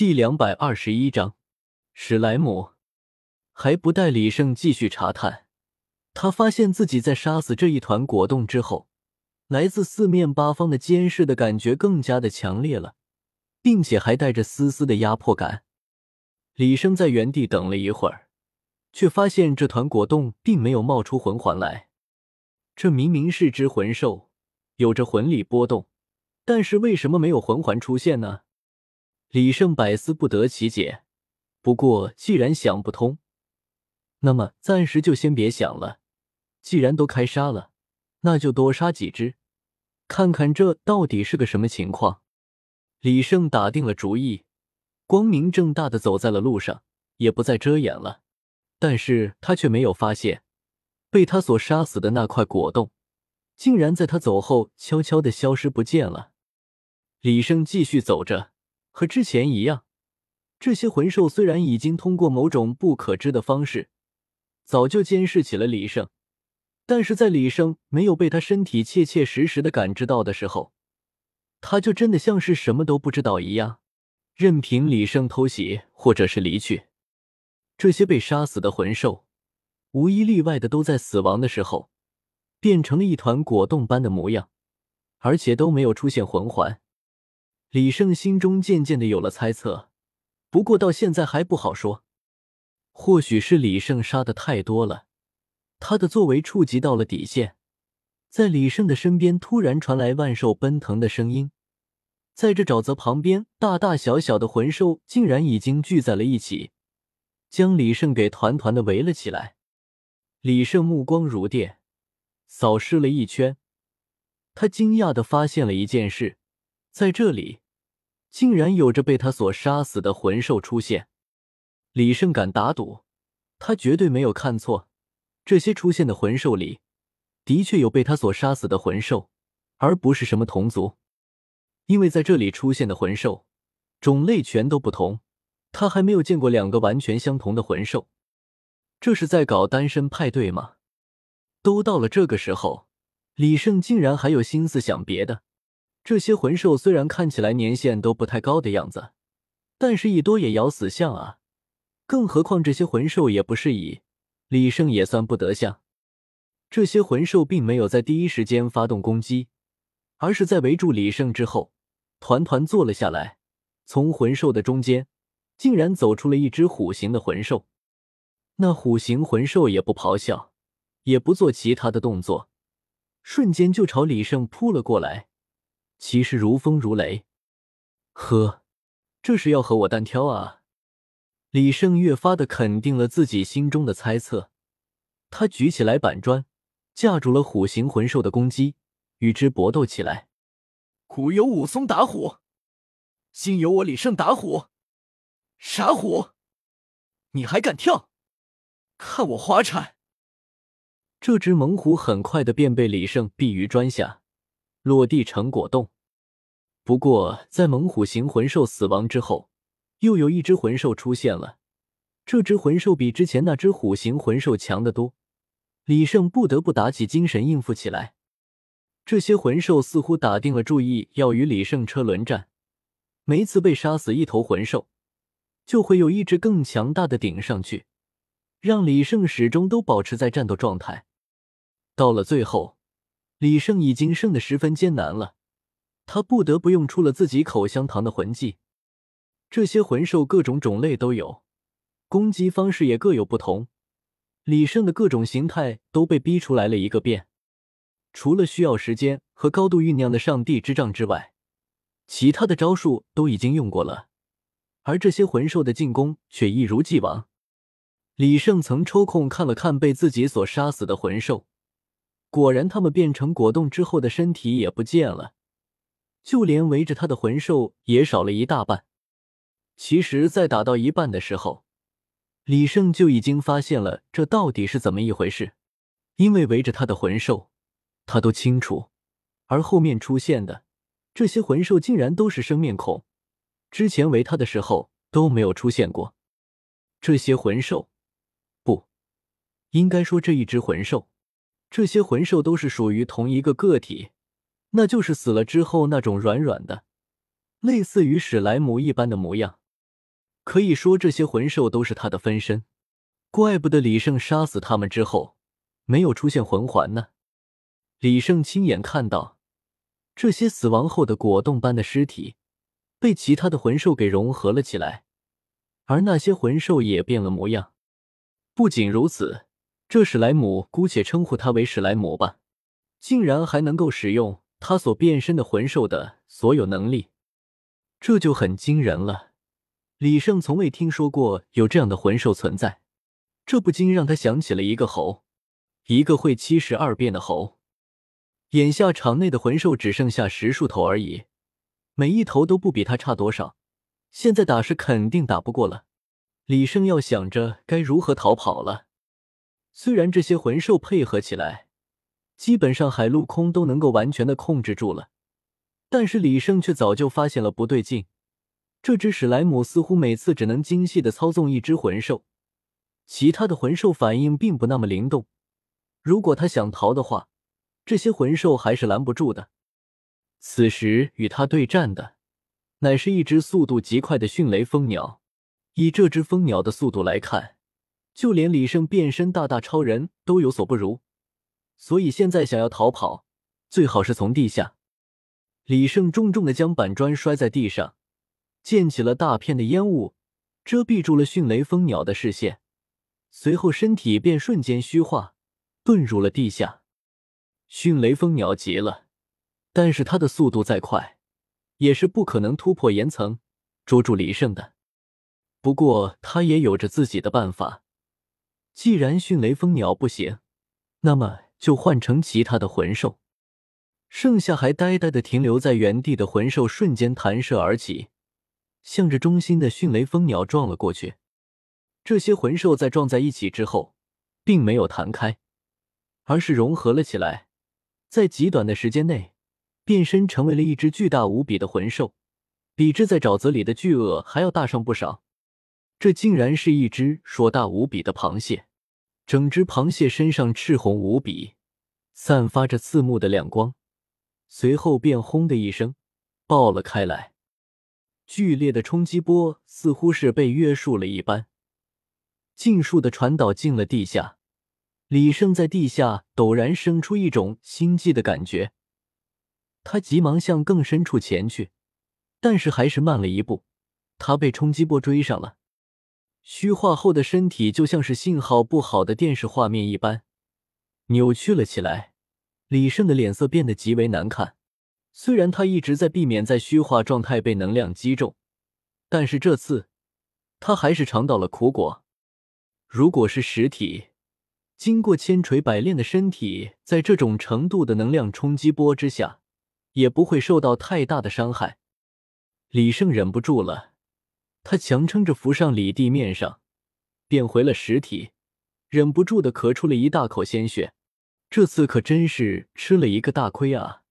第两百二十一章，史莱姆。还不待李胜继续查探，他发现自己在杀死这一团果冻之后，来自四面八方的监视的感觉更加的强烈了，并且还带着丝丝的压迫感。李胜在原地等了一会儿，却发现这团果冻并没有冒出魂环来。这明明是只魂兽，有着魂力波动，但是为什么没有魂环出现呢？李胜百思不得其解。不过既然想不通，那么暂时就先别想了。既然都开杀了，那就多杀几只，看看这到底是个什么情况。李胜打定了主意，光明正大的走在了路上，也不再遮掩了。但是他却没有发现，被他所杀死的那块果冻，竟然在他走后悄悄的消失不见了。李胜继续走着。和之前一样，这些魂兽虽然已经通过某种不可知的方式，早就监视起了李胜，但是在李胜没有被他身体切切实实的感知到的时候，他就真的像是什么都不知道一样，任凭李胜偷袭或者是离去。这些被杀死的魂兽，无一例外的都在死亡的时候，变成了一团果冻般的模样，而且都没有出现魂环。李胜心中渐渐的有了猜测，不过到现在还不好说。或许是李胜杀的太多了，他的作为触及到了底线。在李胜的身边突然传来万兽奔腾的声音，在这沼泽旁边，大大小小的魂兽竟然已经聚在了一起，将李胜给团团的围了起来。李胜目光如电，扫视了一圈，他惊讶的发现了一件事。在这里，竟然有着被他所杀死的魂兽出现。李胜敢打赌，他绝对没有看错，这些出现的魂兽里，的确有被他所杀死的魂兽，而不是什么同族。因为在这里出现的魂兽种类全都不同，他还没有见过两个完全相同的魂兽。这是在搞单身派对吗？都到了这个时候，李胜竟然还有心思想别的。这些魂兽虽然看起来年限都不太高的样子，但是一多也咬死象啊！更何况这些魂兽也不是蚁李胜也算不得像。这些魂兽并没有在第一时间发动攻击，而是在围住李胜之后，团团坐了下来。从魂兽的中间，竟然走出了一只虎形的魂兽。那虎形魂兽也不咆哮，也不做其他的动作，瞬间就朝李胜扑了过来。其势如风如雷，呵，这是要和我单挑啊！李胜越发的肯定了自己心中的猜测，他举起来板砖，架住了虎形魂兽的攻击，与之搏斗起来。古有武松打虎，今有我李胜打虎。傻虎，你还敢跳？看我滑铲！这只猛虎很快的便被李胜毙于砖下。落地成果冻。不过，在猛虎型魂兽死亡之后，又有一只魂兽出现了。这只魂兽比之前那只虎形魂兽强得多，李胜不得不打起精神应付起来。这些魂兽似乎打定了主意要与李胜车轮战，每次被杀死一头魂兽，就会有一只更强大的顶上去，让李胜始终都保持在战斗状态。到了最后。李胜已经胜得十分艰难了，他不得不用出了自己口香糖的魂技。这些魂兽各种种类都有，攻击方式也各有不同。李胜的各种形态都被逼出来了一个遍，除了需要时间和高度酝酿的上帝之杖之外，其他的招数都已经用过了。而这些魂兽的进攻却一如既往。李胜曾抽空看了看被自己所杀死的魂兽。果然，他们变成果冻之后的身体也不见了，就连围着他的魂兽也少了一大半。其实，在打到一半的时候，李胜就已经发现了这到底是怎么一回事。因为围着他的魂兽，他都清楚，而后面出现的这些魂兽竟然都是生面孔，之前围他的时候都没有出现过。这些魂兽，不应该说这一只魂兽。这些魂兽都是属于同一个个体，那就是死了之后那种软软的，类似于史莱姆一般的模样。可以说这些魂兽都是他的分身，怪不得李胜杀死他们之后没有出现魂环呢。李胜亲眼看到这些死亡后的果冻般的尸体被其他的魂兽给融合了起来，而那些魂兽也变了模样。不仅如此，这史莱姆姑且称呼他为史莱姆吧，竟然还能够使用他所变身的魂兽的所有能力，这就很惊人了。李胜从未听说过有这样的魂兽存在，这不禁让他想起了一个猴，一个会七十二变的猴。眼下场内的魂兽只剩下十数头而已，每一头都不比他差多少，现在打是肯定打不过了。李胜要想着该如何逃跑了。虽然这些魂兽配合起来，基本上海陆空都能够完全的控制住了，但是李胜却早就发现了不对劲。这只史莱姆似乎每次只能精细的操纵一只魂兽，其他的魂兽反应并不那么灵动。如果他想逃的话，这些魂兽还是拦不住的。此时与他对战的，乃是一只速度极快的迅雷蜂鸟。以这只蜂鸟的速度来看，就连李胜变身大大超人都有所不如。所以现在想要逃跑，最好是从地下。李胜重重的将板砖摔在地上。溅起了大片的烟雾，遮蔽住了迅雷蜂鸟的视线。随后，身体便瞬间虚化，遁入了地下。迅雷蜂鸟急了，但是它的速度再快，也是不可能突破岩层捉住李胜的。不过，他也有着自己的办法。既然迅雷蜂鸟不行，那么就换成其他的魂兽。剩下还呆呆的停留在原地的魂兽瞬间弹射而起。向着中心的迅雷蜂鸟撞了过去，这些魂兽在撞在一起之后，并没有弹开，而是融合了起来，在极短的时间内变身成为了一只巨大无比的魂兽，比之在沼泽里的巨鳄还要大上不少。这竟然是一只硕大无比的螃蟹，整只螃蟹身上赤红无比，散发着刺目的亮光，随后便轰的一声爆了开来。剧烈的冲击波似乎是被约束了一般，尽数的传导进了地下。李胜在地下陡然生出一种心悸的感觉，他急忙向更深处前去，但是还是慢了一步。他被冲击波追上了，虚化后的身体就像是信号不好的电视画面一般，扭曲了起来。李胜的脸色变得极为难看。虽然他一直在避免在虚化状态被能量击中，但是这次他还是尝到了苦果。如果是实体，经过千锤百炼的身体，在这种程度的能量冲击波之下，也不会受到太大的伤害。李胜忍不住了，他强撑着浮上里地面上，变回了实体，忍不住的咳出了一大口鲜血。这次可真是吃了一个大亏啊！